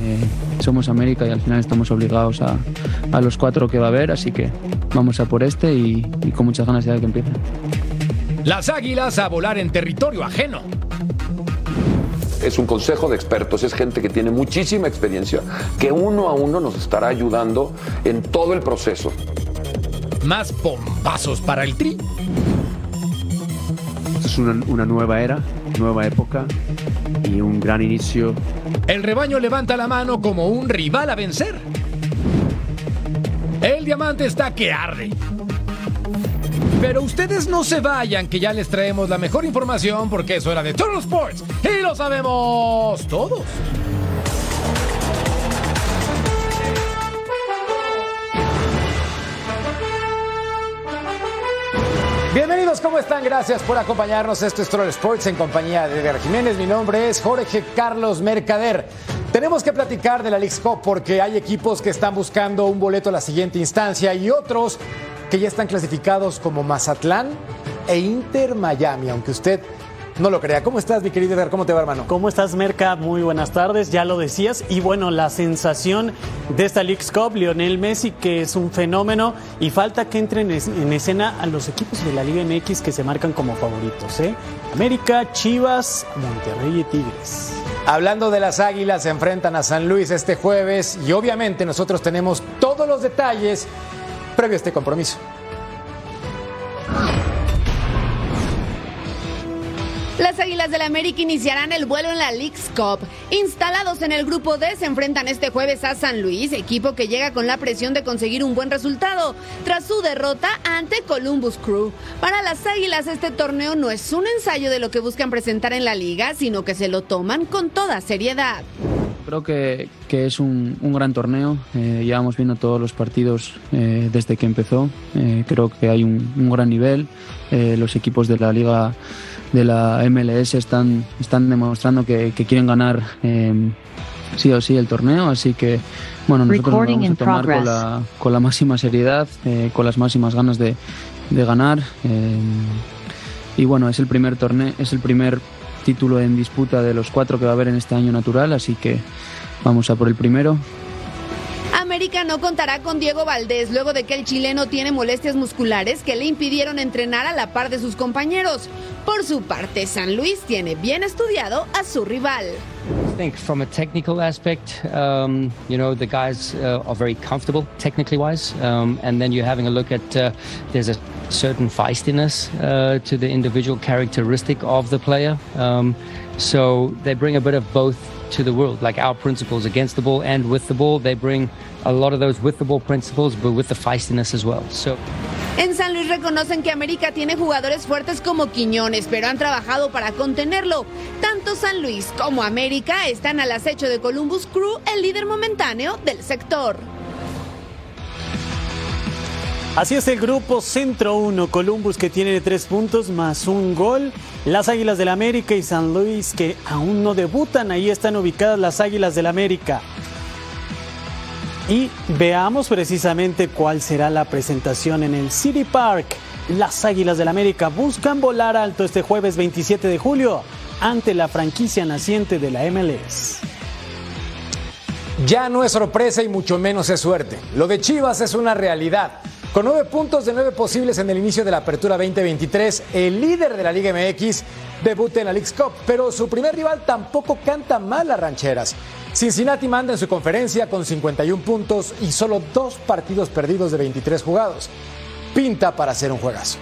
Eh, somos América y al final estamos obligados a, a, los cuatro que va a haber, así que vamos a por este y, y con muchas ganas ya de que empiece. Las águilas a volar en territorio ajeno. Es un consejo de expertos, es gente que tiene muchísima experiencia, que uno a uno nos estará ayudando en todo el proceso. Más bombazos para el tri. Es una, una nueva era, nueva época y un gran inicio. El rebaño levanta la mano como un rival a vencer. El diamante está que arde. Pero ustedes no se vayan, que ya les traemos la mejor información porque es hora de Total Sports y lo sabemos todos. ¿Cómo están? Gracias por acompañarnos. Esto es Troll Sports en compañía de Edgar Jiménez. Mi nombre es Jorge Carlos Mercader. Tenemos que platicar de la League Cup porque hay equipos que están buscando un boleto a la siguiente instancia y otros que ya están clasificados como Mazatlán e Inter Miami, aunque usted no lo crea. ¿Cómo estás, mi querido Edgar? ¿Cómo te va, hermano? ¿Cómo estás, Merca? Muy buenas tardes, ya lo decías. Y bueno, la sensación de esta League Cup, Lionel Messi, que es un fenómeno, y falta que entren en escena a los equipos de la Liga MX que se marcan como favoritos, ¿eh? América, Chivas, Monterrey y Tigres. Hablando de las Águilas, se enfrentan a San Luis este jueves y obviamente nosotros tenemos todos los detalles previo a este compromiso. Las Águilas del América iniciarán el vuelo en la League's Cup. Instalados en el grupo D, se enfrentan este jueves a San Luis, equipo que llega con la presión de conseguir un buen resultado tras su derrota ante Columbus Crew. Para las Águilas, este torneo no es un ensayo de lo que buscan presentar en la liga, sino que se lo toman con toda seriedad. Creo que, que es un, un, gran torneo. Eh, llevamos viendo todos los partidos eh, desde que empezó. Eh, creo que hay un, un gran nivel. los equipos de la liga de la MLS están, están demostrando que, que quieren ganar sí o sí el torneo. Así que, bueno, nosotros nos vamos a tomar con la, con la, máxima seriedad, con las máximas ganas de, de ganar. y bueno, es el primer torneo, es el primer título en disputa de los cuatro que va a haber en este año natural, así que vamos a por el primero. América no contará con Diego Valdés luego de que el chileno tiene molestias musculares que le impidieron entrenar a la par de sus compañeros. Por su parte, San Luis tiene bien estudiado a su rival. Think from a technical aspect, um, you know, the guys uh, are very comfortable technically wise. Um, and then you're having a look at, uh, there's a certain feistiness uh, to the individual characteristic of the player. Um, so they bring a bit of both to the world, like our principles against the ball and with the ball. They bring a lot of those with the ball principles, but with the feistiness as well. So. En San Luis reconocen que América tiene jugadores fuertes como Quiñones, pero han trabajado para contenerlo. Tanto San Luis como América están al acecho de Columbus Crew, el líder momentáneo del sector. Así es el grupo Centro 1, Columbus que tiene tres puntos más un gol. Las Águilas del América y San Luis que aún no debutan, ahí están ubicadas las Águilas del América. Y veamos precisamente cuál será la presentación en el City Park. Las Águilas del América buscan volar alto este jueves 27 de julio ante la franquicia naciente de la MLS. Ya no es sorpresa y mucho menos es suerte. Lo de Chivas es una realidad. Con nueve puntos de nueve posibles en el inicio de la apertura 2023, el líder de la Liga MX debuta en la League's Cup, pero su primer rival tampoco canta mal las rancheras. Cincinnati manda en su conferencia con 51 puntos y solo dos partidos perdidos de 23 jugados. Pinta para ser un juegazo.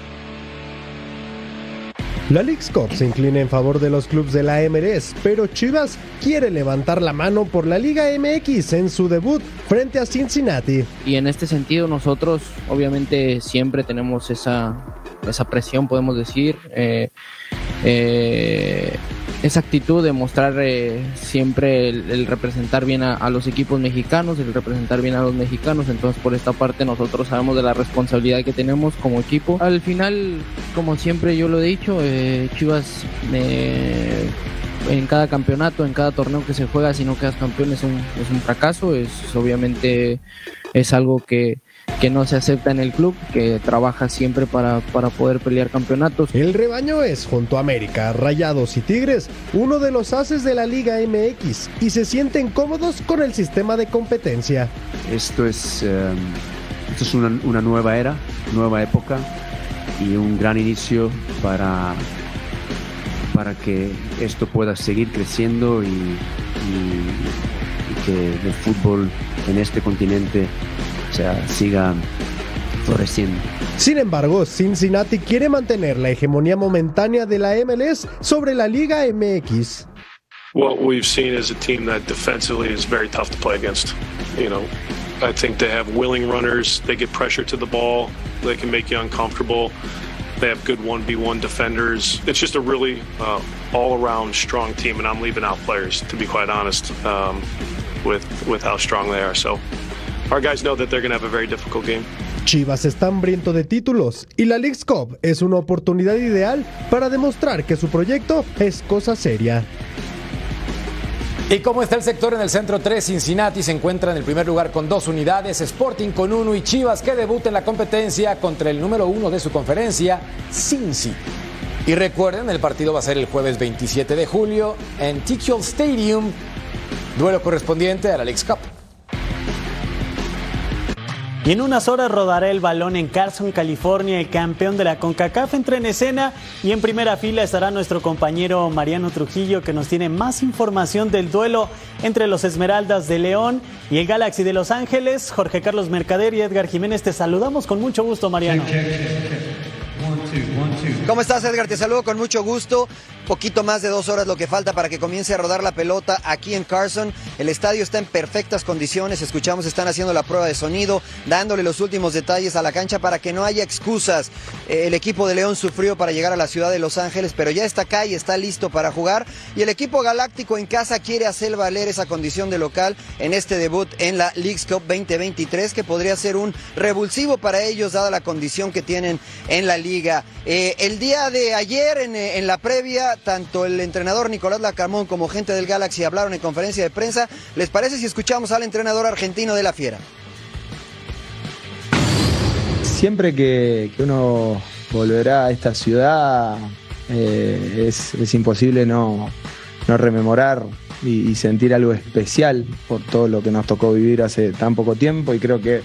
La League's Cup se inclina en favor de los clubes de la MLS, pero Chivas quiere levantar la mano por la Liga MX en su debut frente a Cincinnati. Y en este sentido nosotros obviamente siempre tenemos esa, esa presión, podemos decir. Eh, eh, esa actitud de mostrar eh, siempre el, representar bien a, los equipos mexicanos, el representar bien a los mexicanos. Entonces, por esta parte, nosotros sabemos de la responsabilidad que tenemos como equipo. Al final, como siempre yo lo he dicho, eh, Chivas eh, en cada campeonato, en cada torneo que se juega, si no quedas campeón es un, es un fracaso. Es obviamente es algo que que no se acepta en el club, que trabaja siempre para, para poder pelear campeonatos. El rebaño es, junto a América, Rayados y Tigres, uno de los haces de la Liga MX y se sienten cómodos con el sistema de competencia. Esto es, em, esto es una, una, nueva era, nueva época y un gran inicio para, para que esto pueda seguir creciendo y, y que el fútbol en este continente sea, siga floreciendo. Sin embargo, Cincinnati quiere mantener la hegemonía momentánea de la MLS sobre la Liga MX. What we've seen is a team that defensively is very tough to play against. You know, I think they have willing runners. They get pressure to the ball. They can make you uncomfortable. They have good 1v1 defenders. It's just a really uh, all around strong team, and I'm leaving out players, to be quite honest, um, with, with how strong they are. So Our guys know that they're going to have a very difficult game. Chivas está hambriento de títulos y la League's Cup es una oportunidad ideal para demostrar que su proyecto es cosa seria. ¿Y cómo está el sector en el centro 3? Cincinnati se encuentra en el primer lugar con dos unidades, Sporting con uno y Chivas que debuta en la competencia contra el número uno de su conferencia, Cincy. Y recuerden, el partido va a ser el jueves 27 de julio en TQL Stadium, duelo correspondiente a la League's Cup. Y en unas horas rodará el balón en Carson, California. El campeón de la CONCACAF entra en escena y en primera fila estará nuestro compañero Mariano Trujillo que nos tiene más información del duelo entre los Esmeraldas de León y el Galaxy de Los Ángeles. Jorge Carlos Mercader y Edgar Jiménez, te saludamos con mucho gusto, Mariano. ¿Cómo estás, Edgar? Te saludo con mucho gusto. Poquito más de dos horas lo que falta para que comience a rodar la pelota aquí en Carson. El estadio está en perfectas condiciones. Escuchamos, están haciendo la prueba de sonido, dándole los últimos detalles a la cancha para que no haya excusas. Eh, el equipo de León sufrió para llegar a la ciudad de Los Ángeles, pero ya está acá y está listo para jugar. Y el equipo galáctico en casa quiere hacer valer esa condición de local en este debut en la League's Cup 2023, que podría ser un revulsivo para ellos, dada la condición que tienen en la liga. Eh, día de ayer, en, eh, en la previa, tanto el entrenador Nicolás Lacamón como gente del Galaxy hablaron en conferencia de prensa. ¿Les parece si escuchamos al entrenador argentino de la Fiera? Siempre que, uno volverá a esta ciudad, eh, es, imposible no, rememorar y, sentir algo especial por todo lo que nos tocó vivir hace tan poco tiempo y creo que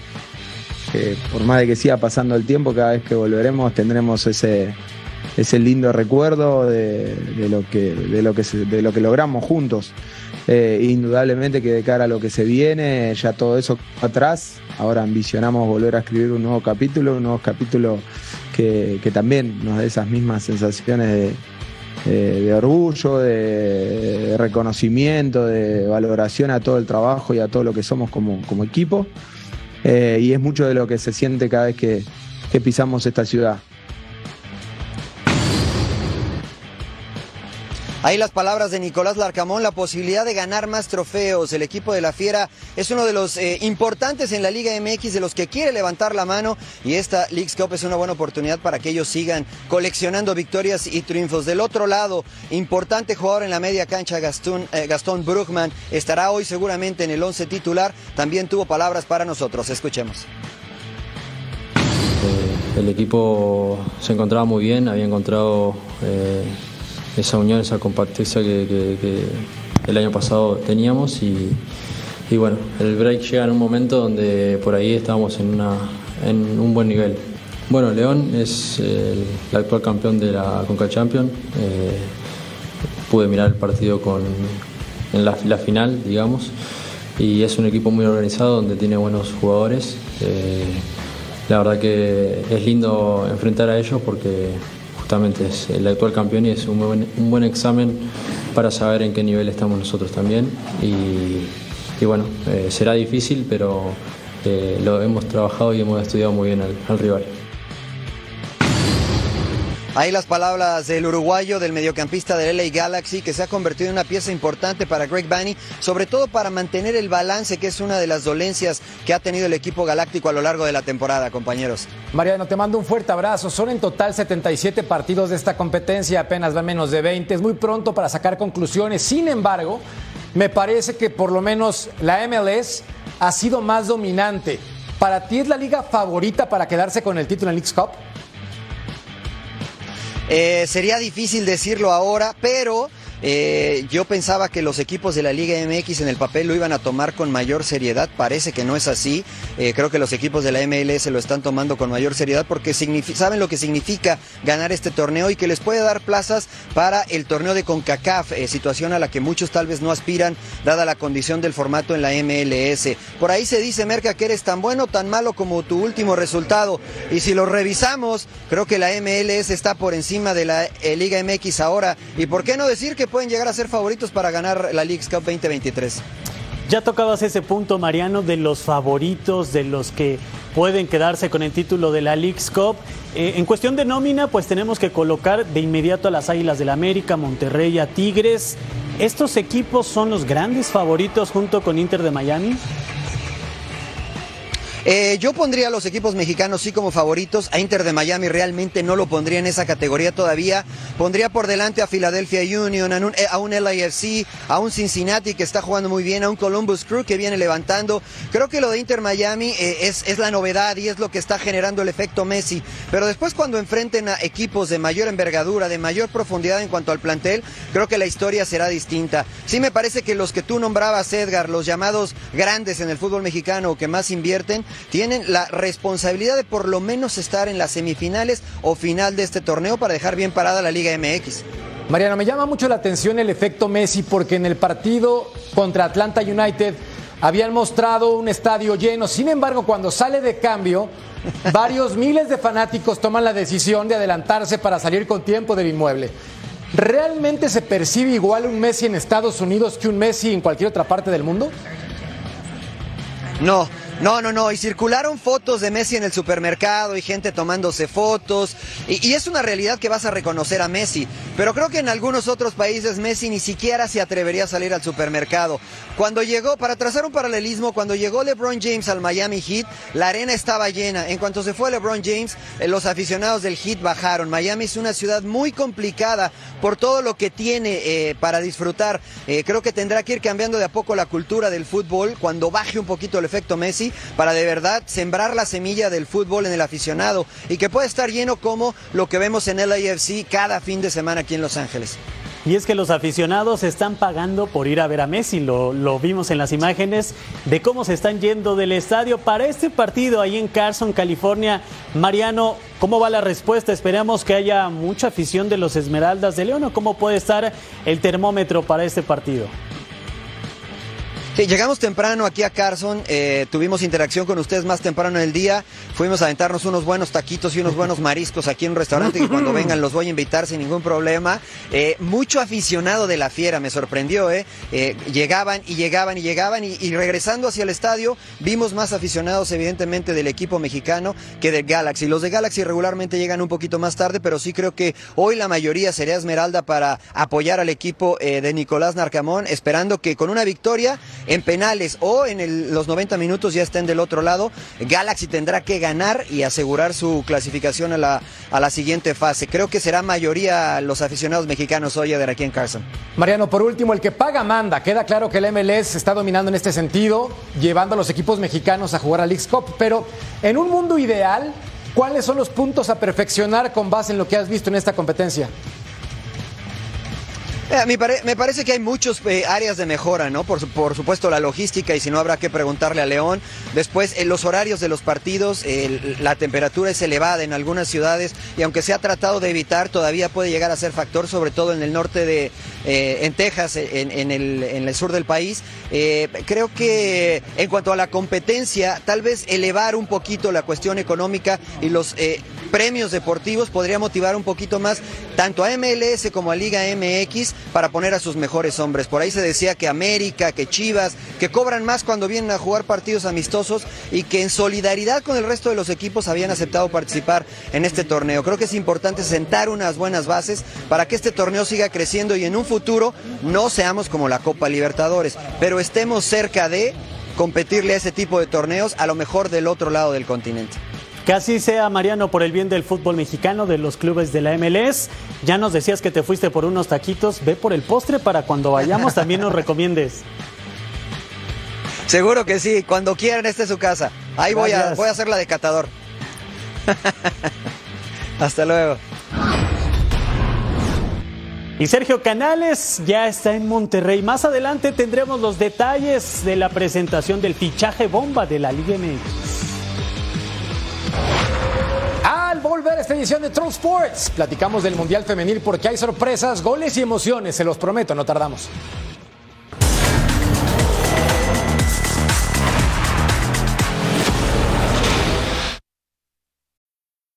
por más de que siga pasando el tiempo, cada vez que volveremos tendremos ese, ese lindo recuerdo de, lo, que, de, lo, que de lo que logramos juntos. Eh, indudablemente que de cara a lo que se viene, ya todo eso atrás, ahora ambicionamos volver a escribir un nuevo capítulo, un nuevo capítulo que, también nos dé esas mismas sensaciones de, orgullo, de, reconocimiento, de valoración a todo el trabajo y a todo lo que somos como, equipo. Eh, y es mucho de lo que se siente cada vez que pisamos esta ciudad. Ahí las palabras de Nicolás Larcamón, la posibilidad de ganar más trofeos. El equipo de la Fiera es uno de los eh, importantes en la Liga MX, de los que quiere levantar la mano y esta League's Cup es una buena oportunidad para que ellos sigan coleccionando victorias y triunfos. Del otro lado, importante jugador en la media cancha, Gastón, eh, Bruckman, estará hoy seguramente en el once titular. También tuvo palabras para nosotros. Escuchemos. Eh, el equipo se encontraba muy bien, había encontrado esa unión, esa compacteza que, el año pasado teníamos y, bueno, el break llega en un momento donde por ahí estábamos en, una, en un buen nivel. Bueno, León es el, actual campeón de la Conca Champion. Eh, pude mirar el partido con, en la, final, digamos, y es un equipo muy organizado donde tiene buenos jugadores. Eh, la verdad que es lindo enfrentar a ellos porque es el actual campeón y es un buen, un buen examen para saber en qué nivel estamos nosotros también. Y, y bueno, eh, será difícil, pero eh, lo hemos trabajado y hemos estudiado muy bien al rival. Ahí las palabras del uruguayo, del mediocampista del LA Galaxy, que se ha convertido en una pieza importante para Greg Banney, sobre todo para mantener el balance, que es una de las dolencias que ha tenido el equipo galáctico a lo largo de la temporada, compañeros. Mariano, te mando un fuerte abrazo. Son en total 77 partidos de esta competencia, apenas va menos de 20. Es muy pronto para sacar conclusiones. Sin embargo, me parece que por lo menos la MLS ha sido más dominante. ¿Para ti es la liga favorita para quedarse con el título en League's Cup? Eh, sería difícil decirlo ahora, pero eh, yo pensaba que los equipos de la Liga MX en el papel lo iban a tomar con mayor seriedad. Parece que no es así. Eh, creo que los equipos de la MLS lo están tomando con mayor seriedad porque saben lo que significa ganar este torneo y que les puede dar plazas para el torneo de CONCACAF, eh, situación a la que muchos tal vez no aspiran, dada la condición del formato en la MLS. Por ahí se dice, Merca, que eres tan bueno, tan malo como tu último resultado. Y si lo revisamos, creo que la MLS está por encima de la Liga MX ahora. ¿Y por qué no decir que pueden llegar a ser favoritos para ganar la League Cup 2023. Ya tocabas ese punto, Mariano, de los favoritos, de los que pueden quedarse con el título de la League's Cup. Eh, en cuestión de nómina, pues tenemos que colocar de inmediato a las Águilas del la América, Monterrey, a Tigres. ¿Estos equipos son los grandes favoritos junto con Inter de Miami? Eh, yo pondría a los equipos mexicanos sí como favoritos. A Inter de Miami realmente no lo pondría en esa categoría todavía. Pondría por delante a Philadelphia Union, a un, a un LAFC, a un Cincinnati que está jugando muy bien, a un Columbus Crew que viene levantando. Creo que lo de Inter Miami eh, es, es la novedad y es lo que está generando el efecto Messi. Pero después cuando enfrenten a equipos de mayor envergadura, de mayor profundidad en cuanto al plantel, creo que la historia será distinta. Sí me parece que los que tú nombrabas, Edgar, los llamados grandes en el fútbol mexicano que más invierten, tienen la responsabilidad de por lo menos estar en las semifinales o final de este torneo para dejar bien parada la Liga MX. Mariano, me llama mucho la atención el efecto Messi porque en el partido contra Atlanta United habían mostrado un estadio lleno. Sin embargo, cuando sale de cambio, varios miles de fanáticos toman la decisión de adelantarse para salir con tiempo del inmueble. ¿Realmente se percibe igual un Messi en Estados Unidos que un Messi en cualquier otra parte del mundo? No, no, no, no. Y circularon fotos de Messi en el supermercado y gente tomándose fotos. Y, es una realidad que vas a reconocer a Messi. Pero creo que en algunos otros países Messi ni siquiera se atrevería a salir al supermercado. Cuando llegó, para trazar un paralelismo, cuando llegó LeBron James al Miami Heat, la arena estaba llena. En cuanto se fue LeBron James, eh, los aficionados del Heat bajaron. Miami es una ciudad muy complicada por todo lo que tiene eh, para disfrutar. Eh, creo que tendrá que ir cambiando de a poco la cultura del fútbol cuando baje un poquito el efecto Messi para de verdad sembrar la semilla del fútbol en el aficionado y que pueda estar lleno como lo que vemos en el AFC cada fin de semana aquí en Los Ángeles. Y es que los aficionados están pagando por ir a ver a Messi, lo, lo, vimos en las imágenes de cómo se están yendo del estadio para este partido ahí en Carson, California. Mariano, ¿cómo va la respuesta? Esperamos que haya mucha afición de los Esmeraldas de León o cómo puede estar el termómetro para este partido. Sí, llegamos temprano aquí a Carson, eh, tuvimos interacción con ustedes más temprano en el día, fuimos a aventarnos unos buenos taquitos y unos buenos mariscos aquí en un restaurante que cuando vengan los voy a invitar sin ningún problema. Eh, mucho aficionado de la fiera, me sorprendió, ¿eh? eh llegaban y llegaban y llegaban y, y, regresando hacia el estadio vimos más aficionados evidentemente del equipo mexicano que del Galaxy. Los de Galaxy regularmente llegan un poquito más tarde, pero sí creo que hoy la mayoría sería Esmeralda para apoyar al equipo de Nicolás Narcamón, esperando que con una victoria en penales o en los 90 minutos ya estén del otro lado. Galaxy tendrá que ganar y asegurar su clasificación a la, siguiente fase. Creo que será mayoría los aficionados mexicanos hoy de aquí en Carson. Mariano, por último, el que paga manda. Queda claro que el MLS está dominando en este sentido, llevando a los equipos mexicanos a jugar a League Cup, pero en un mundo ideal, ¿cuáles son los puntos a perfeccionar con base en lo que has visto en esta competencia? Eh, me, parece que hay muchas eh, áreas de mejora, ¿no? Por, por, supuesto la logística y si no habrá que preguntarle a León. Después en los horarios de los partidos, la temperatura es elevada en algunas ciudades y aunque se ha tratado de evitar, todavía puede llegar a ser factor, sobre todo en el norte de, eh, en Texas, en, el, en, el, sur del país. creo que en cuanto a la competencia, tal vez elevar un poquito la cuestión económica y los premios deportivos podría motivar un poquito más tanto a MLS como a Liga MX para poner a sus mejores hombres. Por ahí se decía que América, que Chivas, que cobran más cuando vienen a jugar partidos amistosos y que en solidaridad con el resto de los equipos habían aceptado participar en este torneo. Creo que es importante sentar unas buenas bases para que este torneo siga creciendo y en un futuro no seamos como la Copa Libertadores, pero estemos cerca de competirle a ese tipo de torneos a lo mejor del otro lado del continente. Que así sea, Mariano, por el bien del fútbol mexicano, de los clubes de la MLS. Ya nos decías que te fuiste por unos taquitos. Ve por el postre para cuando vayamos también nos recomiendes. Seguro que sí, cuando quieran, esta es su casa. Ahí voy a, voy a hacer la de catador. Hasta luego. Y Sergio Canales ya está en Monterrey. Más adelante tendremos los detalles de la presentación del fichaje bomba de la Liga MX volver esta edición de Troll Sports. Platicamos del Mundial Femenil porque hay sorpresas, goles y emociones, se los prometo, no tardamos.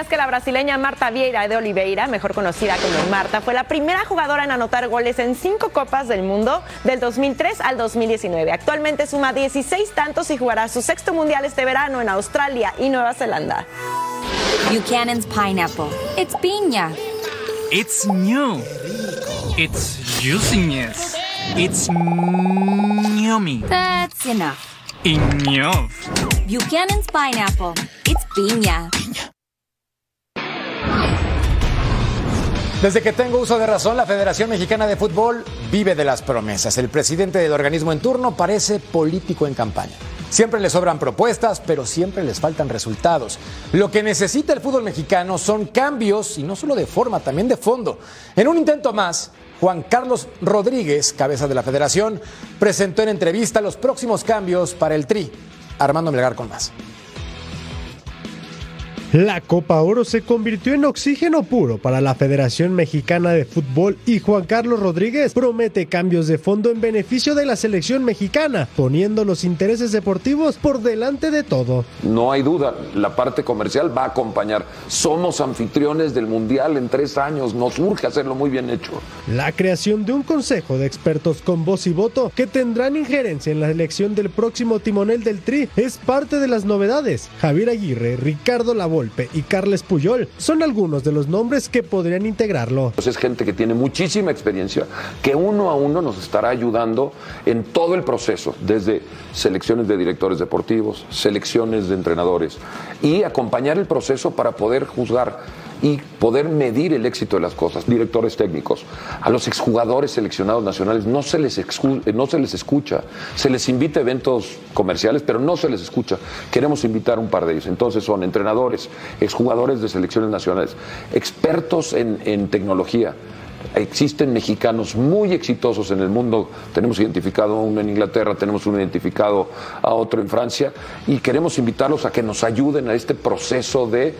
¿Sabías que la brasileña Marta Vieira de Oliveira, mejor conocida como Marta, fue la primera jugadora en anotar goles en cinco Copas del Mundo del 2003 al 2019? Actualmente suma 16 tantos y jugará su sexto mundial este verano en Australia y Nueva Zelanda. Buchanan's Pineapple. It's piña. It's new. It's juiciness. It's yummy. That's enough. Enough. Buchanan's Pineapple. It's piña. Desde que tengo uso de razón, la Federación Mexicana de Fútbol vive de las promesas. El presidente del organismo en turno parece político en campaña. Siempre le sobran propuestas, pero siempre les faltan resultados. Lo que necesita el fútbol mexicano son cambios, y no solo de forma, también de fondo. En un intento más, Juan Carlos Rodríguez, cabeza de la federación, presentó en entrevista los próximos cambios para el Tri. Armando Melgar con más. La Copa Oro se convirtió en oxígeno puro para la Federación Mexicana de Fútbol y Juan Carlos Rodríguez promete cambios de fondo en beneficio de la selección mexicana, poniendo los intereses deportivos por delante de todo. No hay duda, la parte comercial va a acompañar. Somos anfitriones del Mundial en tres años, nos urge hacerlo muy bien hecho. La creación de un consejo de expertos con voz y voto que tendrán injerencia en la elección del próximo timonel del Tri es parte de las novedades. Javier Aguirre, Ricardo Labo y Carles Puyol son algunos de los nombres que podrían integrarlo. Pues es gente que tiene muchísima experiencia, que uno a uno nos estará ayudando en todo el proceso, desde selecciones de directores deportivos, selecciones de entrenadores y acompañar el proceso para poder juzgar y poder medir el éxito de las cosas. Directores técnicos, a los exjugadores seleccionados nacionales no se les, no se les escucha, se les invita a eventos comerciales, pero no se les escucha. Queremos invitar un par de ellos. Entonces son entrenadores, exjugadores de selecciones nacionales, expertos en tecnología Existen mexicanos muy exitosos en el mundo. Tenemos identificado a uno en Inglaterra, tenemos uno identificado a otro en Francia y queremos invitarlos a que nos ayuden a este proceso de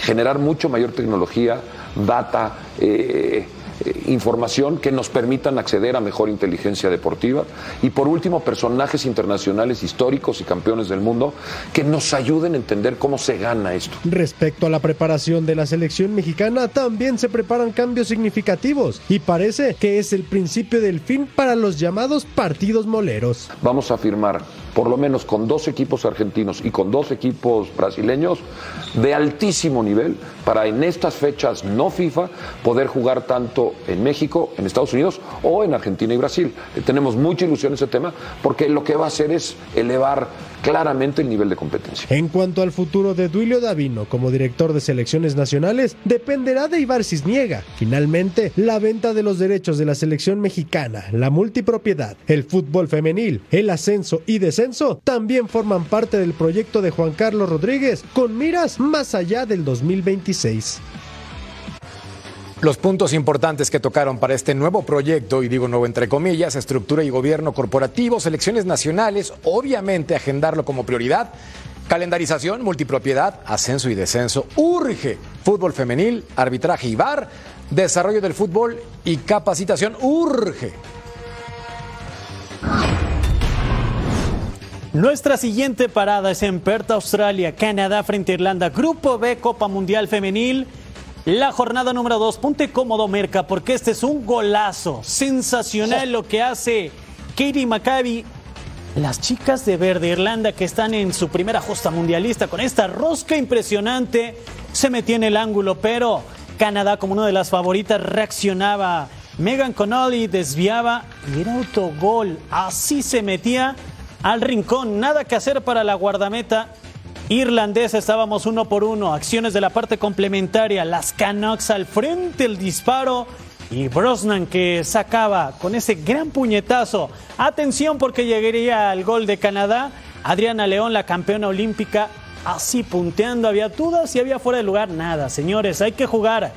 generar mucho mayor tecnología, data, eh, eh, información que nos permitan acceder a mejor inteligencia deportiva. Y por último, personajes internacionales históricos y campeones del mundo que nos ayuden a entender cómo se gana esto. Respecto a la preparación de la selección mexicana, también se preparan cambios significativos y parece que es el principio del fin para los llamados partidos moleros. Vamos a firmar por lo menos con dos equipos argentinos y con dos equipos brasileños de altísimo nivel para en estas fechas no FIFA poder jugar tanto en México, en Estados Unidos o en Argentina y Brasil. Eh, tenemos mucha ilusión en ese tema porque lo que va a hacer es elevar claramente el nivel de competencia. En cuanto al futuro de Duilio Davino como director de selecciones nacionales, dependerá de Ibar Cisniega. Finalmente, la venta de los derechos de la selección mexicana, la multipropiedad, el fútbol femenil, el ascenso y descenso también forman parte del proyecto de Juan Carlos Rodríguez con miras más allá del 2026. Los puntos importantes que tocaron para este nuevo proyecto, y digo nuevo entre comillas, estructura y gobierno corporativo, selecciones nacionales, obviamente agendarlo como prioridad, calendarización, multipropiedad, ascenso y descenso, urge fútbol femenil, arbitraje y bar, desarrollo del fútbol y capacitación, urge. Nuestra siguiente parada es en Perth, Australia, Canadá frente a Irlanda, Grupo B, Copa Mundial Femenil. La jornada número 2, ponte cómodo, Merca, porque este es un golazo sensacional lo que hace Katie Maccabi. Las chicas de Verde Irlanda que están en su primera justa mundialista con esta rosca impresionante se metía en el ángulo, pero Canadá como una de las favoritas reaccionaba. Megan Connolly desviaba y era autogol. Así se metía al rincón. Nada que hacer para la guardameta irlandesa. Estábamos uno por uno. Acciones de la parte complementaria. Las Canucks al frente, el disparo. Y Brosnan que sacaba con ese gran puñetazo. Atención porque llegaría al gol de Canadá. Adriana León, la campeona olímpica, así punteando. Había dudas y había fuera de lugar. Nada, señores, hay que jugar.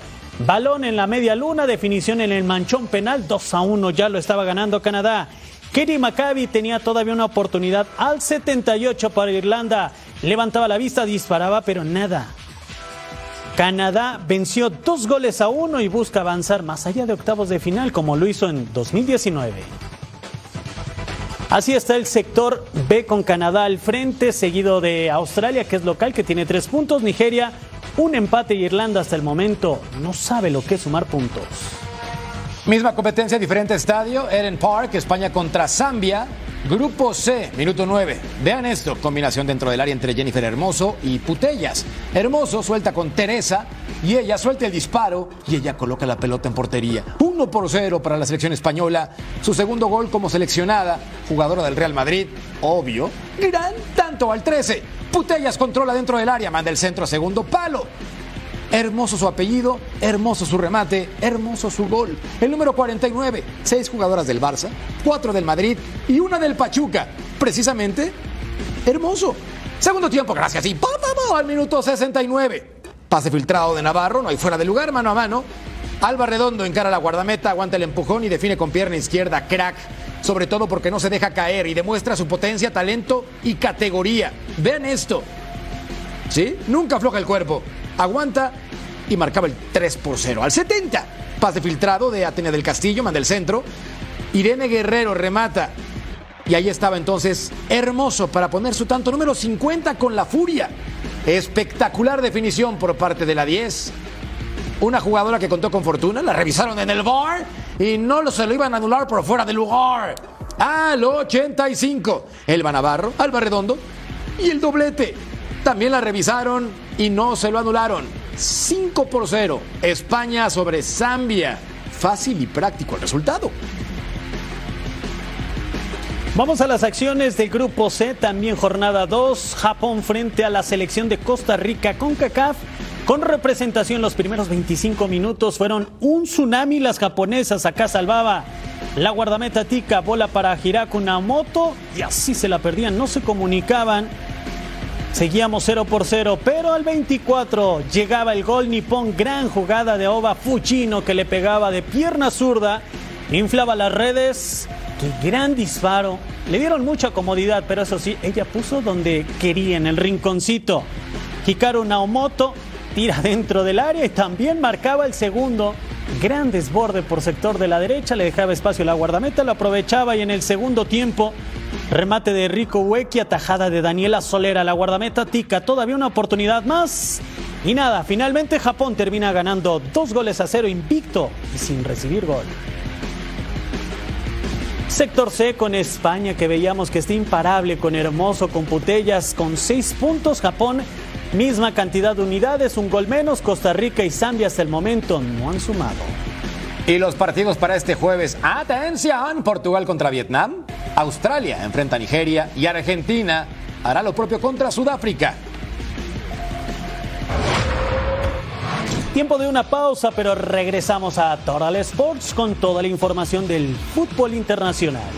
Balón en la media luna, definición en el manchón penal. 2 a 1 ya lo estaba ganando Canadá. Katie Maccabi tenía todavía una oportunidad al 78 para Irlanda. Levantaba la vista, disparaba, pero nada. Canadá venció dos goles a uno y busca avanzar más allá de octavos de final como lo hizo en 2019. Así está el sector B con Canadá al frente, seguido de Australia, que es local, que tiene tres puntos, Nigeria, un empate y Irlanda hasta el momento no sabe lo que es sumar puntos. Misma competencia, diferente estadio. Eden Park, España contra Zambia. Grupo C, minuto 9. Vean esto, combinación dentro del área entre Jennifer Hermoso y Putellas. Hermoso suelta con Teresa y ella suelta el disparo y ella coloca la pelota en portería. 1 por 0 para la selección española. Su segundo gol como seleccionada, jugadora del Real Madrid, obvio. Gran tanto al 13. Putellas controla dentro del área, manda el centro a segundo palo. Hermoso su apellido, hermoso su remate, hermoso su gol. El número 49, seis jugadoras del Barça, cuatro del Madrid y una del Pachuca. Precisamente, hermoso. Segundo tiempo, gracias. Y ¡pam, al minuto 69. Pase filtrado de Navarro, no hay fuera de lugar, mano a mano. Alba Redondo encara la guardameta, aguanta el empujón y define con pierna izquierda, crack. Sobre todo porque no se deja caer y demuestra su potencia, talento y categoría. Vean esto. ¿Sí? Nunca afloja el cuerpo aguanta y marcaba el 3 por 0. Al 70, pase filtrado de Atenea del Castillo, manda el centro. Irene Guerrero remata. Y ahí estaba entonces hermoso para poner su tanto número 50 con la furia. Espectacular definición por parte de la 10. Una jugadora que contó con fortuna, la revisaron en el bar y no se lo iban a anular por fuera del lugar. Al 85, Elba Navarro, Alba Redondo y el doblete. También la revisaron y no se lo anularon. 5 por 0. España sobre Zambia. Fácil y práctico el resultado. Vamos a las acciones del grupo C, también jornada 2, Japón frente a la selección de Costa Rica con CACAF. Con representación los primeros 25 minutos fueron un tsunami las japonesas, acá salvaba la guardameta Tika, bola para Hiraku Namoto y así se la perdían, no se comunicaban. Seguíamos 0 por 0, pero al 24 llegaba el gol nipón, gran jugada de Oba Fuchino que le pegaba de pierna zurda, inflaba las redes, qué gran disparo. Le dieron mucha comodidad, pero eso sí, ella puso donde quería, en el rinconcito. Hikaru Naomoto tira dentro del área y también marcaba el segundo. Gran desborde por sector de la derecha, le dejaba espacio a la guardameta, lo aprovechaba y en el segundo tiempo Remate de Rico Huequi, atajada de Daniela Solera, la guardameta Tica, todavía una oportunidad más. Y nada, finalmente Japón termina ganando dos goles a cero invicto y sin recibir gol. Sector C con España, que veíamos que está imparable, con Hermoso, con Putellas, con seis puntos. Japón, misma cantidad de unidades, un gol menos. Costa Rica y Zambia hasta el momento no han sumado. Y los partidos para este jueves. Atención, Portugal contra Vietnam, Australia enfrenta a Nigeria y Argentina hará lo propio contra Sudáfrica. Tiempo de una pausa, pero regresamos a Total Sports con toda la información del fútbol internacional.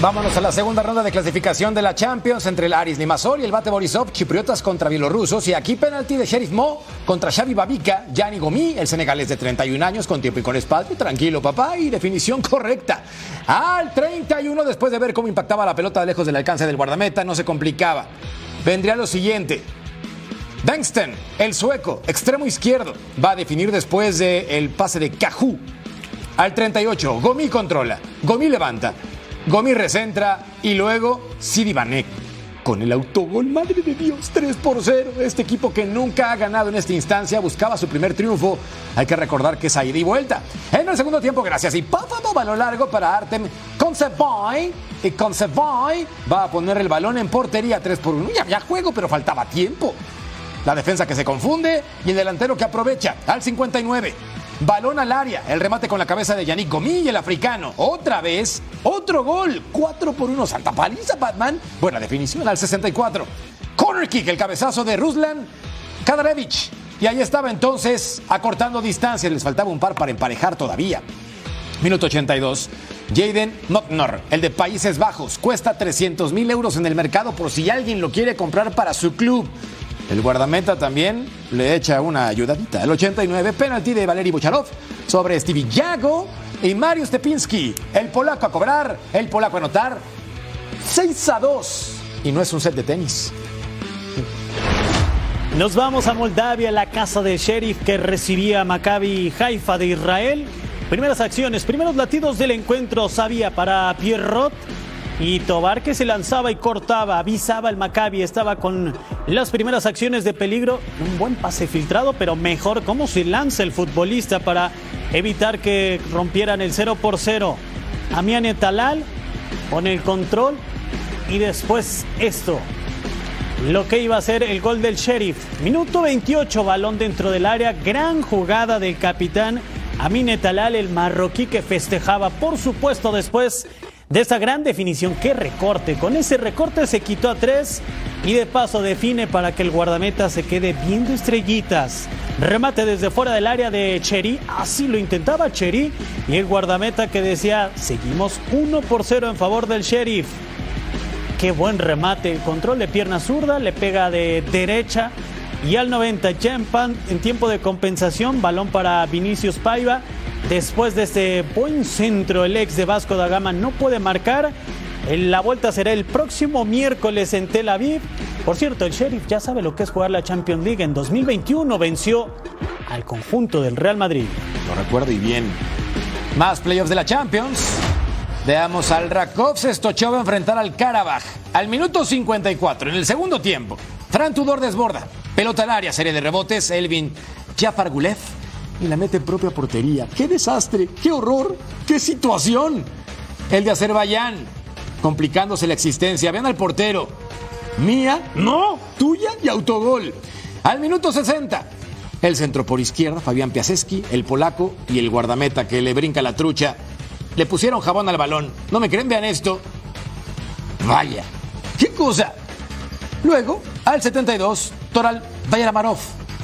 Vámonos a la segunda ronda de clasificación de la Champions entre el Aris Limassol y el Bate Borisov, chipriotas contra bielorrusos y aquí penalti de Sheriff Mo contra Xavi Babica, Gianni Gomi, el senegalés de 31 años con tiempo y con espacio, tranquilo papá y definición correcta. Al 31 después de ver cómo impactaba la pelota lejos del alcance del guardameta, no se complicaba. Vendría lo siguiente. Bengsten, el sueco, extremo izquierdo, va a definir después del el pase de Cajú. Al 38, Gomi controla, Gomi levanta, Gomi recentra y luego Banek con el autogol. Madre de Dios, 3 por 0. Este equipo que nunca ha ganado en esta instancia buscaba su primer triunfo. Hay que recordar que es ahí y vuelta. En el segundo tiempo, gracias. Y pa, pa, lo largo para Artem Concevoy. Y Concevoy va a poner el balón en portería 3 por 1. Ya había juego, pero faltaba tiempo. La defensa que se confunde y el delantero que aprovecha al 59. Balón al área, el remate con la cabeza de Yannick Gomi el africano. Otra vez, otro gol, 4 por 1. Santa paliza, Batman. Buena definición al 64. Corner kick, el cabezazo de Ruslan Kadarevich. Y ahí estaba entonces acortando distancias. Les faltaba un par para emparejar todavía. Minuto 82. Jaden Notnor, el de Países Bajos, cuesta 300 mil euros en el mercado por si alguien lo quiere comprar para su club. El guardameta también le echa una ayudadita. El 89, penalti de Valery Bocharov sobre Stevie Yago y Mario Stepinski. El polaco a cobrar, el polaco a anotar. 6 a 2. Y no es un set de tenis. Nos vamos a Moldavia, la casa del sheriff que recibía a Maccabi Haifa de Israel. Primeras acciones, primeros latidos del encuentro. Sabía para Pierrot y Tobar que se lanzaba y cortaba, avisaba el Maccabi, estaba con las primeras acciones de peligro. Un buen pase filtrado, pero mejor cómo se lanza el futbolista para evitar que rompieran el 0 por 0. Amiane Talal con el control y después esto. Lo que iba a ser el gol del sheriff. Minuto 28, balón dentro del área. Gran jugada del capitán Amine Talal, el marroquí que festejaba, por supuesto, después de esa gran definición. Qué recorte. Con ese recorte se quitó a tres y de paso define para que el guardameta se quede viendo estrellitas. Remate desde fuera del área de Cheri. Así lo intentaba Cheri. Y el guardameta que decía, seguimos 1 por 0 en favor del sheriff. Qué buen remate. Control de pierna zurda. Le pega de derecha. Y al 90, Jampan en tiempo de compensación. Balón para Vinicius Paiva. Después de este buen centro, el ex de Vasco da Gama no puede marcar. La vuelta será el próximo miércoles en Tel Aviv. Por cierto, el Sheriff ya sabe lo que es jugar la Champions League. En 2021 venció al conjunto del Real Madrid. Lo recuerdo y bien. Más playoffs de la Champions. Veamos al Rakov Stochov enfrentar al Karabaj. Al minuto 54, en el segundo tiempo. Fran Tudor desborda. Pelota al área, serie de rebotes. Elvin Jafargulev y la mete en propia portería. ¡Qué desastre! ¡Qué horror! ¡Qué situación! El de Azerbaiyán, complicándose la existencia. Vean al portero. Mía, no, tuya y autogol. Al minuto 60, el centro por izquierda, Fabián Piaseski, el polaco y el guardameta que le brinca la trucha. Le pusieron jabón al balón. ¿No me creen? Vean esto. Vaya, qué cosa. Luego, al 72, Toral Bayramarov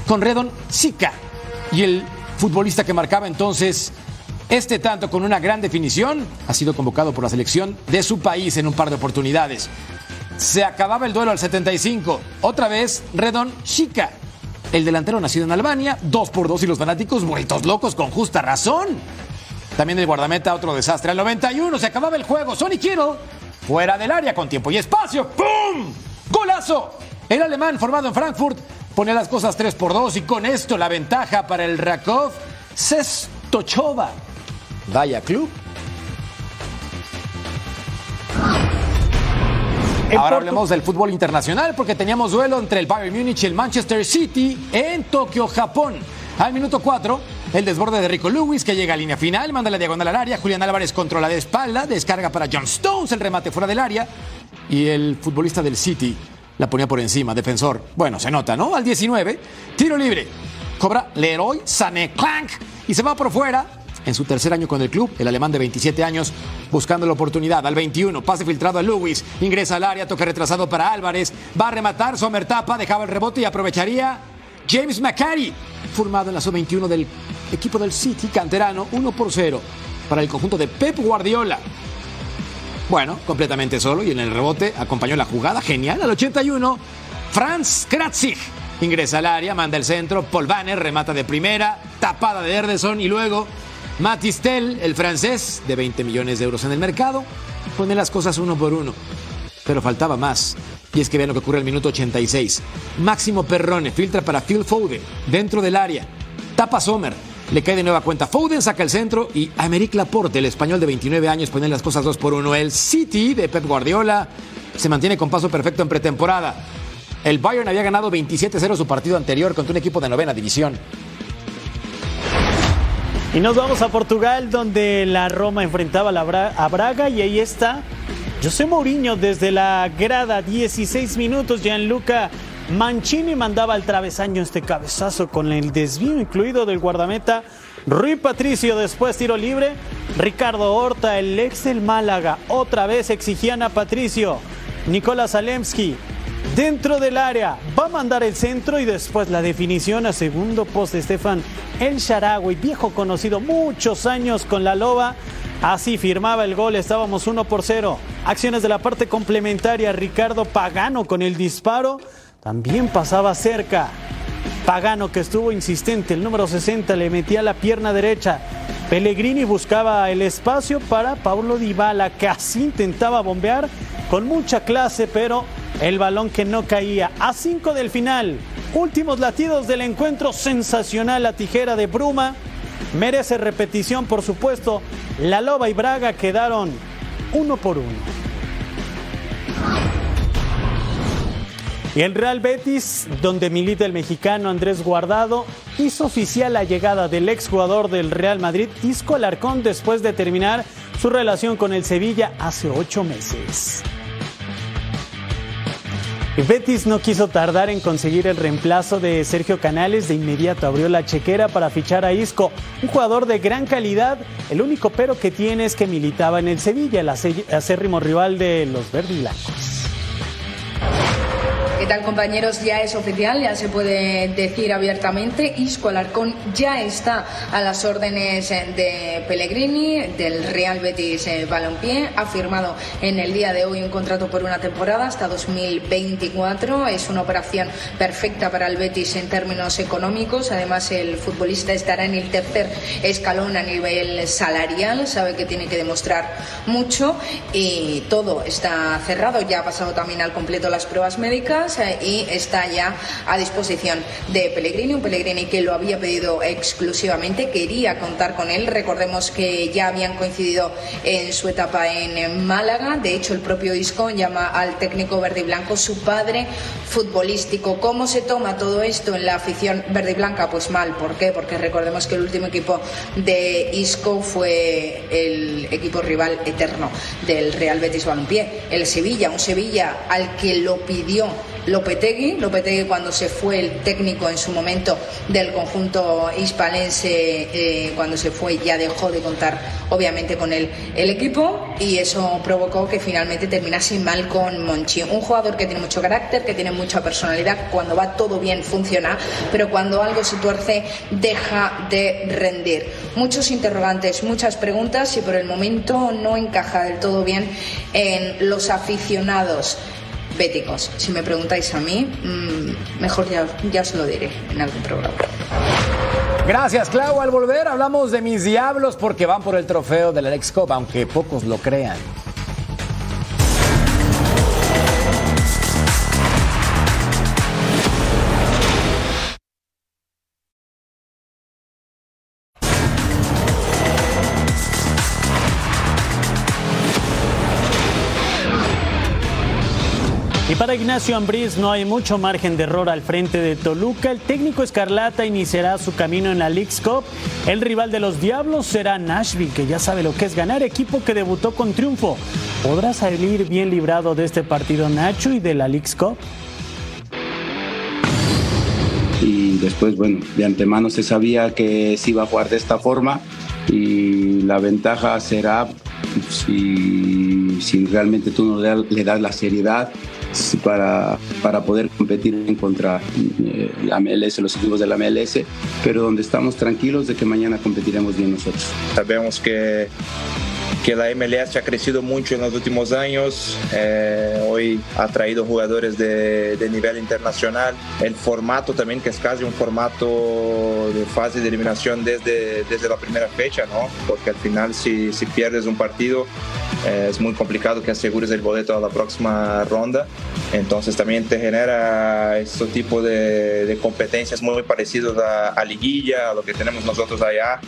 con Redon Sika y el futbolista que marcaba entonces este tanto con una gran definición, ha sido convocado por la selección de su país en un par de oportunidades. Se acababa el duelo al 75. Otra vez, Redon Chica. El delantero nacido en Albania, dos por dos y los fanáticos vueltos locos con justa razón. También el guardameta, otro desastre. Al 91 se acababa el juego. Sonny Kittle, fuera del área con tiempo y espacio. ¡Pum! ¡Golazo! El alemán formado en Frankfurt pone las cosas 3 por 2 y con esto la ventaja para el Rakov Sestochova. Vaya club. Ahora hablemos del fútbol internacional porque teníamos duelo entre el Bayern Múnich y el Manchester City en Tokio, Japón. Al minuto 4, el desborde de Rico Lewis que llega a línea final, manda la diagonal al área, Julián Álvarez controla de espalda, descarga para John Stones, el remate fuera del área y el futbolista del City la ponía por encima, defensor. Bueno, se nota, ¿no? Al 19, tiro libre. Cobra Leroy Sané Clank y se va por fuera en su tercer año con el club, el alemán de 27 años, buscando la oportunidad. Al 21, pase filtrado a Lewis, ingresa al área, toque retrasado para Álvarez, va a rematar, Sommer tapa, dejaba el rebote y aprovecharía James McCarry, formado en la sub-21 del equipo del City, canterano, 1 por 0 para el conjunto de Pep Guardiola. Bueno, completamente solo y en el rebote acompañó la jugada, genial, al 81, Franz Kratzig. Ingresa al área, manda el centro, Paul Banner remata de primera, tapada de Ederson y luego Matistel, el francés, de 20 millones de euros en el mercado, pone las cosas uno por uno. Pero faltaba más. Y es que vean lo que ocurre al minuto 86. Máximo Perrone filtra para Phil Foden dentro del área. Tapa Sommer. Le cae de nueva cuenta Foden, saca el centro y Améric Laporte, el español de 29 años, pone las cosas 2 por 1. El City de Pep Guardiola se mantiene con paso perfecto en pretemporada. El Bayern había ganado 27-0 su partido anterior contra un equipo de novena división. Y nos vamos a Portugal, donde la Roma enfrentaba a Braga y ahí está José Mourinho desde la grada, 16 minutos, Gianluca Mancini mandaba al travesaño este cabezazo con el desvío incluido del guardameta Rui Patricio, después tiro libre, Ricardo Horta, el ex del Málaga, otra vez exigían a Patricio, Nicolás Alemski, dentro del área, va a mandar el centro y después la definición a segundo post de Stefan El Sharawi, viejo conocido muchos años con la Loba. Así firmaba el gol, estábamos 1 por 0. Acciones de la parte complementaria, Ricardo Pagano con el disparo, también pasaba cerca. Pagano que estuvo insistente, el número 60 le metía la pierna derecha. Pellegrini buscaba el espacio para Paulo Dybala que así intentaba bombear con mucha clase, pero el balón que no caía. A 5 del final, últimos latidos del encuentro sensacional, la tijera de Bruma. Merece repetición, por supuesto. La Loba y Braga quedaron uno por uno. El Real Betis, donde milita el mexicano Andrés Guardado, hizo oficial la llegada del exjugador del Real Madrid, Isco Alarcón, después de terminar su relación con el Sevilla hace ocho meses. Betis no quiso tardar en conseguir el reemplazo de Sergio Canales, de inmediato abrió la chequera para fichar a Isco, un jugador de gran calidad. El único pero que tiene es que militaba en el Sevilla, el acérrimo rival de los verdiblancos. ¿Qué tal compañeros? Ya es oficial, ya se puede decir abiertamente. Isco Alarcón ya está a las órdenes de Pellegrini, del Real Betis eh, Balompié. Ha firmado en el día de hoy un contrato por una temporada hasta 2024. Es una operación perfecta para el Betis en términos económicos. Además, el futbolista estará en el tercer escalón a nivel salarial. Sabe que tiene que demostrar mucho y todo está cerrado. Ya ha pasado también al completo las pruebas médicas y está ya a disposición de Pellegrini, un Pellegrini que lo había pedido exclusivamente, quería contar con él. Recordemos que ya habían coincidido en su etapa en Málaga. De hecho, el propio Isco llama al técnico verde y blanco su padre futbolístico. ¿Cómo se toma todo esto en la afición verde y blanca? Pues mal. ¿Por qué? Porque recordemos que el último equipo de Isco fue el equipo rival eterno del Real Betis Balompié, el Sevilla, un Sevilla al que lo pidió Lopetegui, Lopetegui cuando se fue el técnico en su momento del conjunto hispalense, eh, cuando se fue ya dejó de contar obviamente con el, el equipo y eso provocó que finalmente terminase mal con Monchi, un jugador que tiene mucho carácter, que tiene mucha personalidad, cuando va todo bien funciona, pero cuando algo se tuerce deja de rendir. Muchos interrogantes, muchas preguntas y por el momento no encaja del todo bien en los aficionados Si me preguntáis a mí, mmm, mejor ya, ya os lo diré en algún programa. Gracias, Clau. Al volver hablamos de mis diablos porque van por el trofeo de la Lex Cup, aunque pocos lo crean. Para Ignacio Ambriz no hay mucho margen de error al frente de Toluca. El técnico Escarlata iniciará su camino en la League's Cup. El rival de los Diablos será Nashville, que ya sabe lo que es ganar, equipo que debutó con triunfo. ¿Podrá salir bien librado de este partido Nacho y de la League's Cup? y después, bueno, de antemano se sabía que se iba a jugar de esta forma y la ventaja será si, si realmente tú no le das la seriedad para, para poder competir contra eh, la MLS, los equipos de la MLS, pero donde estamos tranquilos de que mañana competiremos bien nosotros. Sabemos que que la MLS ha crecido mucho en los últimos años, eh, hoy ha traído jugadores de, nivel internacional, el formato también que es casi un formato de fase de eliminación desde, desde la primera fecha, ¿no? porque al final si, si pierdes un partido eh, es muy complicado que asegures el boleto a la próxima ronda, entonces también te genera este tipo de, de competencias muy parecidas a, a liguilla, a lo que tenemos nosotros allá.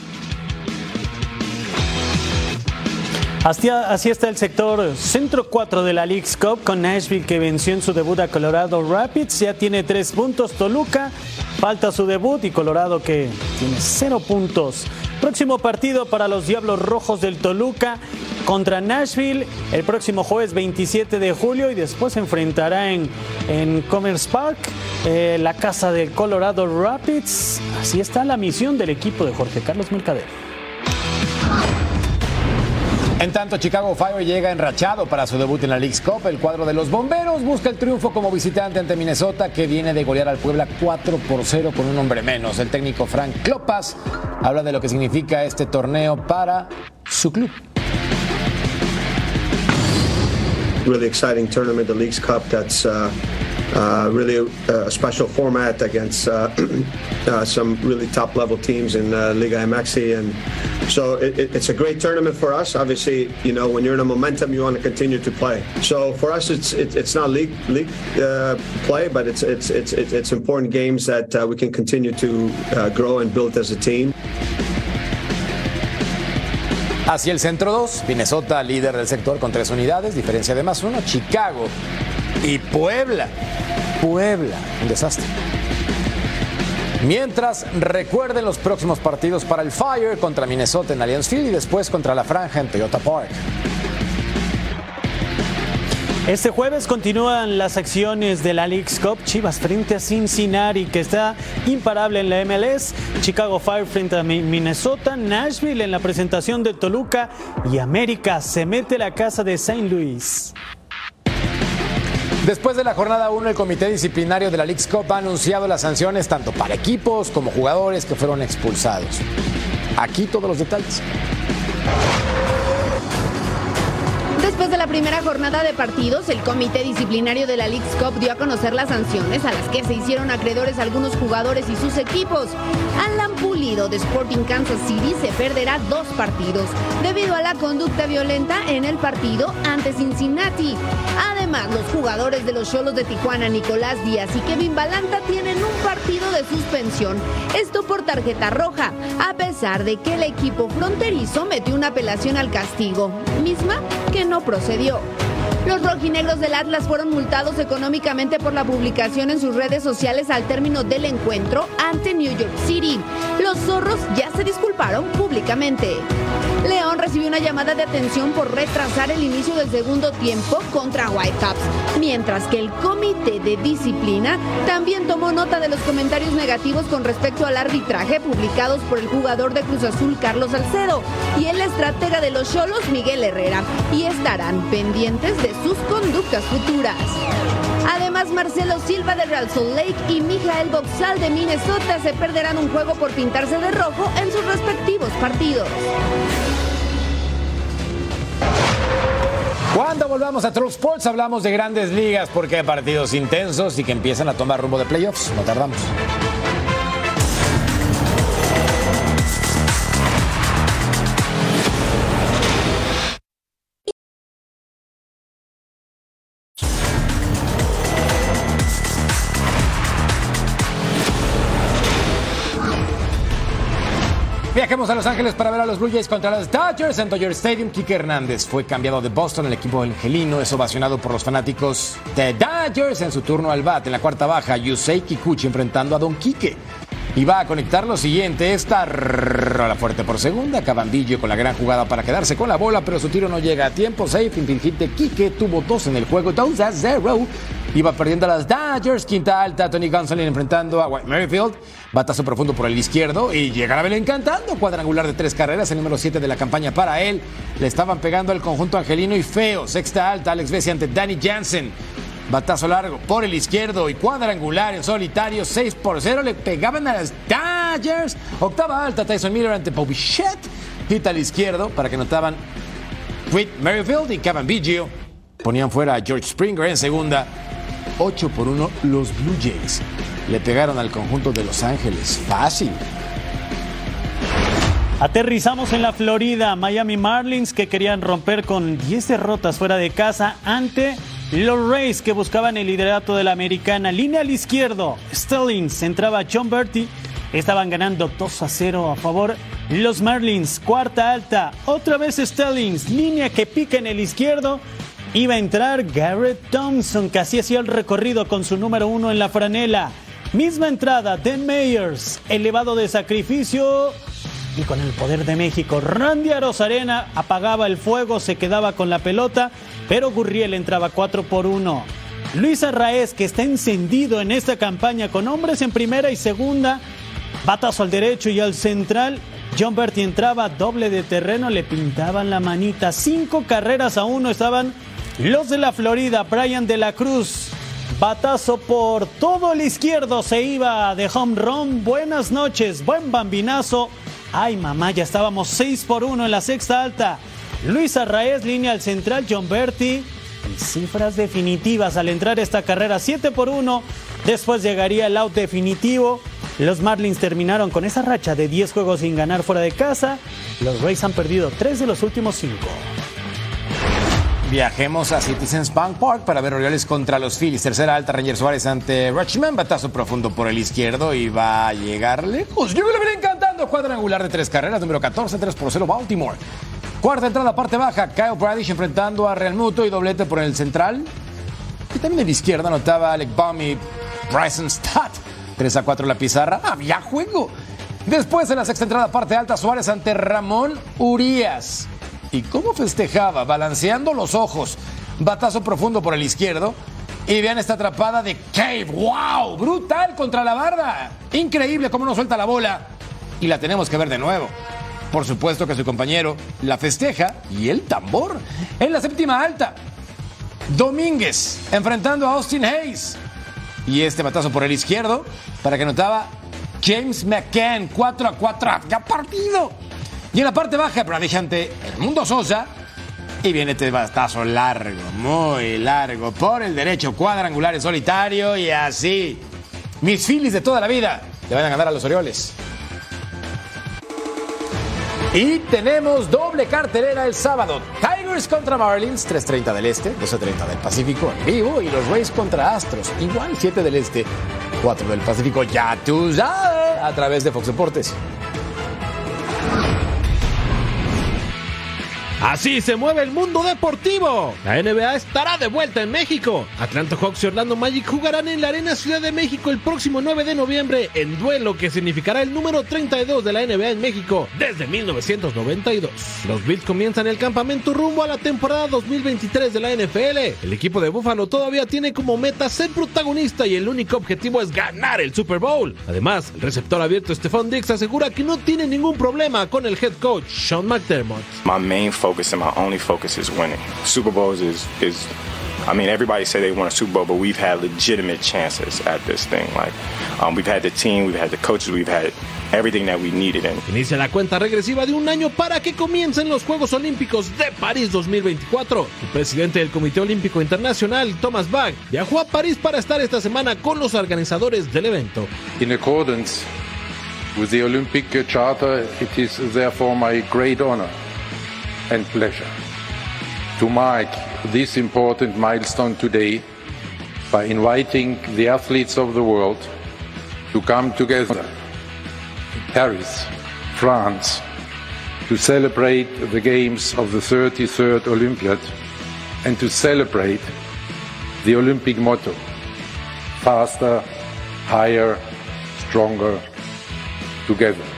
Así, así, está el sector centro 4 de la League's Cup con Nashville que venció en su debut a Colorado Rapids. Ya tiene tres puntos. Toluca falta su debut y Colorado que tiene cero puntos. Próximo partido para los Diablos Rojos del Toluca contra Nashville el próximo jueves 27 de julio y después se enfrentará en, en Commerce Park, eh, la casa del Colorado Rapids. Así está la misión del equipo de Jorge Carlos Mercader. En tanto, Chicago Fire llega enrachado para su debut en la League's Cup. El cuadro de los bomberos busca el triunfo como visitante ante Minnesota, que viene de golear al Puebla 4 por 0 con un hombre menos. El técnico Frank Klopas habla de lo que significa este torneo para su club. Really exciting tournament, the League's Cup. That's uh, uh, really a, a, special format against uh, uh, some really top level teams in uh, Liga MX. And so it, it, it's a great tournament for us. Obviously, you know, when you're in a momentum, you want to continue to play. So for us, it's it, it's not league league uh, play, but it's it's it's it's important games that uh, we can continue to grow and build as a team. Hacia el centro 2, Minnesota líder del sector con tres unidades, diferencia de más uno, Chicago y Puebla. Puebla, un desastre. Mientras recuerden los próximos partidos para el Fire contra Minnesota en Allianz Field y después contra la Franja en Toyota Park. Este jueves continúan las acciones de la League's Cup. Chivas frente a Cincinnati, que está imparable en la MLS. Chicago Fire frente a Minnesota. Nashville en la presentación de Toluca. Y América se mete la casa de St. Louis. Después de la jornada 1, el Comité Disciplinario de la League's Cup ha anunciado las sanciones tanto para equipos como jugadores que fueron expulsados. Aquí todos los detalles. Después de la primera jornada de partidos, el comité disciplinario de la League's Cup dio a conocer las sanciones a las que se hicieron acreedores algunos jugadores y sus equipos. Alan Pulido de Sporting Kansas City se perderá dos partidos debido a la conducta violenta en el partido ante Cincinnati. Los jugadores de los Cholos de Tijuana, Nicolás Díaz y Kevin Balanta, tienen un partido de suspensión. Esto por tarjeta roja, a pesar de que el equipo fronterizo metió una apelación al castigo, misma que no procedió. Los rojinegros del Atlas fueron multados económicamente por la publicación en sus redes sociales al término del encuentro ante New York City. Los zorros ya se disculparon públicamente. León recibió una llamada de atención por retrasar el inicio del segundo tiempo contra Whitecaps, mientras que el comité de disciplina también tomó nota de los comentarios negativos con respecto al arbitraje publicados por el jugador de Cruz Azul Carlos Salcedo y el estratega de los Cholos Miguel Herrera, y estarán pendientes de sus conductas futuras. Además, Marcelo Silva de Real Salt Lake y Mijael Boxal de Minnesota se perderán un juego por pintarse de rojo en sus respectivos partidos. Cuando volvamos a True Sports hablamos de grandes ligas porque hay partidos intensos y que empiezan a tomar rumbo de playoffs. No tardamos. Viajemos a Los Ángeles para ver a los Blue Jays contra los Dodgers en Dodger Stadium. Quique Hernández fue cambiado de Boston al equipo angelino. Es ovacionado por los fanáticos de Dodgers en su turno al bat. En la cuarta baja, Yusei Kikuchi enfrentando a Don Quique. Y va a conectar lo siguiente, esta rola fuerte por segunda, Cabandillo con la gran jugada para quedarse con la bola, pero su tiro no llega a tiempo, safe, de Quique, tuvo dos en el juego, 2 a 0, iba perdiendo a las Dodgers, quinta alta, Tony Gonsolin enfrentando a White Merrifield, batazo profundo por el izquierdo y llega a ver encantando, cuadrangular de tres carreras, el número 7 de la campaña para él, le estaban pegando al conjunto angelino y feo, sexta alta, Alex Bessi ante Danny Jansen, Batazo largo por el izquierdo y cuadrangular en solitario, 6 por 0. Le pegaban a las Dodgers. Octava alta, Tyson Miller ante Povichet. Hit al izquierdo para que notaban Whit Merrifield y Kevin Biggio. Ponían fuera a George Springer en segunda. 8 por 1 los Blue Jays. Le pegaron al conjunto de Los Ángeles. Fácil. Aterrizamos en la Florida, Miami Marlins que querían romper con 10 derrotas fuera de casa ante los Rays que buscaban el liderato de la americana. Línea al izquierdo, Stellings entraba John Bertie. Estaban ganando 2 a 0 a favor. Los Marlins, cuarta alta, otra vez Stellings, línea que pica en el izquierdo. Iba a entrar Garrett Thompson, que así hacía el recorrido con su número uno en la franela. Misma entrada, Dan Meyers, elevado de sacrificio, y con el poder de México, Randy Arozarena apagaba el fuego, se quedaba con la pelota, pero Gurriel entraba 4 por 1. Luis Arraez, que está encendido en esta campaña con hombres en primera y segunda, batazo al derecho y al central. John Bertie entraba doble de terreno, le pintaban la manita. Cinco carreras a uno estaban los de la Florida, Brian de la Cruz. Batazo por todo el izquierdo, se iba de home run. Buenas noches, buen bambinazo. Ay, mamá, ya estábamos 6 por 1 en la sexta alta. Luis Arraez, línea al central, John Berti. Cifras definitivas al entrar esta carrera 7 por 1. Después llegaría el out definitivo. Los Marlins terminaron con esa racha de 10 juegos sin ganar fuera de casa. Los Rays han perdido 3 de los últimos 5. Viajemos a Citizens Bank Park para ver Orioles contra los Phillies. Tercera alta, Ranger Suárez ante Rutschman. Batazo profundo por el izquierdo y va a llegar lejos. Yo me lo veré encantando. Cuadrangular de tres carreras, número 14, 3 por 0, Baltimore. Cuarta entrada, parte baja. Kyle Bradish enfrentando a Real Muto y doblete por el central. Y también en la izquierda anotaba Alec Baum y Bryson Stott. 3 a 4 la pizarra. Había juego. Después en la sexta entrada, parte alta, Suárez ante Ramón Urias. ¿Y cómo festejaba? Balanceando los ojos. Batazo profundo por el izquierdo. Y vean esta atrapada de Cave. ¡Wow! Brutal contra la barda. Increíble cómo no suelta la bola. Y la tenemos que ver de nuevo. Por supuesto que su compañero la festeja y el tambor. En la séptima alta. Domínguez enfrentando a Austin Hayes. Y este batazo por el izquierdo para que notaba James McCann. 4 a 4. ¡Ya partido! Y en la parte baja, ante el Mundo Sosa. Y viene este bastazo largo, muy largo, por el derecho, cuadrangular en solitario y así. Mis Phillies de toda la vida le van a ganar a los Orioles. Y tenemos doble cartelera el sábado. Tigers contra Marlins, 3.30 del Este, 12.30 del Pacífico en vivo. Y los Rays contra Astros, igual 7 del Este, 4 del Pacífico. Ya tú sabes, a través de Fox Deportes. Así se mueve el mundo deportivo. La NBA estará de vuelta en México. Atlanta Hawks y Orlando Magic jugarán en la Arena Ciudad de México el próximo 9 de noviembre en duelo que significará el número 32 de la NBA en México desde 1992. Los Bills comienzan el campamento rumbo a la temporada 2023 de la NFL. El equipo de Buffalo todavía tiene como meta ser protagonista y el único objetivo es ganar el Super Bowl. Además, el receptor abierto Stephon Diggs asegura que no tiene ningún problema con el head coach Sean McDermott. Focus and my only focus is winning. Super Bowls is is I mean everybody say they want a Super Bowl, but we've had legitimate chances at this thing. Like um, we've had the team, we've had the coaches, we've had everything that we needed. And Inicia la cuenta regresiva de un año para que comiencen los Juegos Olímpicos de París 2024. El presidente del Comité Olímpico Internacional, Thomas Bach, viajó a París para estar esta semana con los organizadores del evento. In accordance with the Olympic Charter, it is therefore my great honor and pleasure to mark this important milestone today by inviting the athletes of the world to come together in Paris France to celebrate the games of the 33rd Olympiad and to celebrate the Olympic motto faster, higher, stronger, together.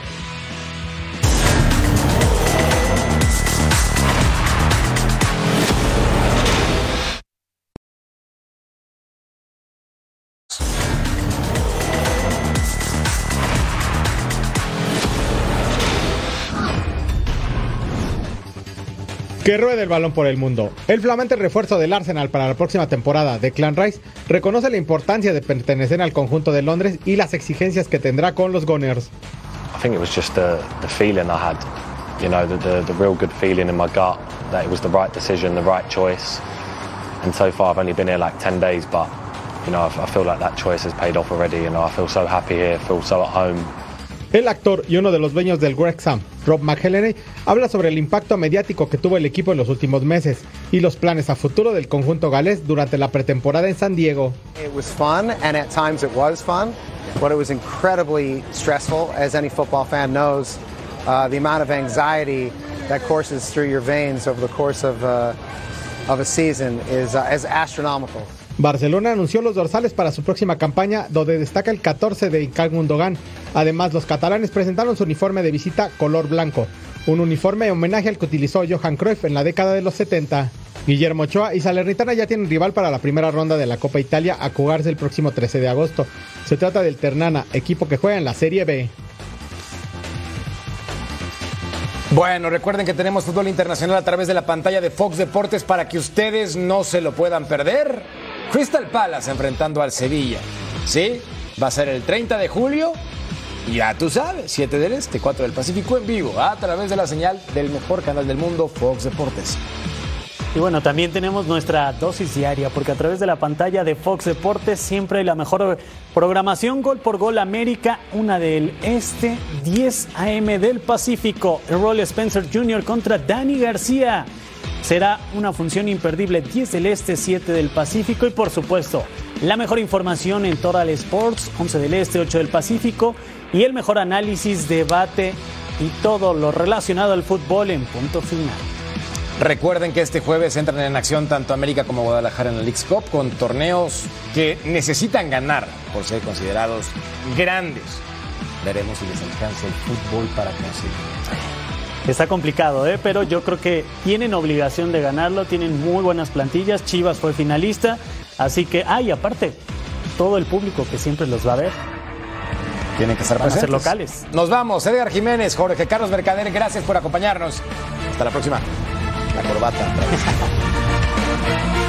Que ruede el balón por el mundo. El flamante refuerzo del Arsenal para la próxima temporada de Clan Rice reconoce la importancia de pertenecer al conjunto de Londres y las exigencias que tendrá con los Gunners. I think it was just the, feeling I had, you know, the real good feeling in my gut that it was the right decision, the right choice. And so far, I've only been here like 10 days, but, you know, I, I feel like that choice has paid off already. You know, I feel so happy here, feel so at home. El actor y uno de los dueños del Wrexham, Rob McElhenney, habla sobre el impacto mediático que tuvo el equipo en los últimos meses y los planes a futuro del conjunto galés durante la pretemporada en San Diego. It was fun, and at times it was fun, but it was incredibly stressful. As any football fan knows, uh, the amount of anxiety that courses through your veins over the course of, uh, of a season is, uh, is astronomical. Barcelona anunció los dorsales para su próxima campaña, donde destaca el 14 de Ilkay Gundogan. Además, los catalanes presentaron su uniforme de visita color blanco, un uniforme en homenaje al que utilizó Johan Cruyff en la década de los 70. Guillermo Ochoa y Salernitana ya tienen rival para la primera ronda de la Copa Italia a jugarse el próximo 13 de agosto. Se trata del Ternana, equipo que juega en la Serie B. Bueno, recuerden que tenemos fútbol internacional a través de la pantalla de Fox Deportes para que ustedes no se lo puedan perder. Crystal Palace enfrentando al Sevilla. ¿Sí? Va a ser el 30 de julio. Ya tú sabes, 7 del Este, 4 del Pacífico en vivo, a través de la señal del mejor canal del mundo, Fox Deportes. Y bueno, también tenemos nuestra dosis diaria, porque a través de la pantalla de Fox Deportes siempre hay la mejor programación, gol por gol América, una del Este, 10 AM del Pacífico, Rolly Spencer Jr. contra Dani García. Será una función imperdible 10 del Este, 7 del Pacífico y por supuesto la mejor información en Total Sports, 11 del Este, 8 del Pacífico y el mejor análisis, debate y todo lo relacionado al fútbol en punto final. Recuerden que este jueves entran en acción tanto América como Guadalajara en la League's Cup con torneos que necesitan ganar por ser considerados grandes. Veremos si les alcanza el fútbol para conseguirlo. Está complicado, ¿eh? pero yo creo que tienen obligación de ganarlo, tienen muy buenas plantillas, Chivas fue finalista, así que, ay, aparte, todo el público que siempre los va a ver. Tienen que estar Van a ser locales. Nos vamos, Edgar Jiménez, Jorge Carlos Mercader, gracias por acompañarnos. Hasta la próxima. La corbata.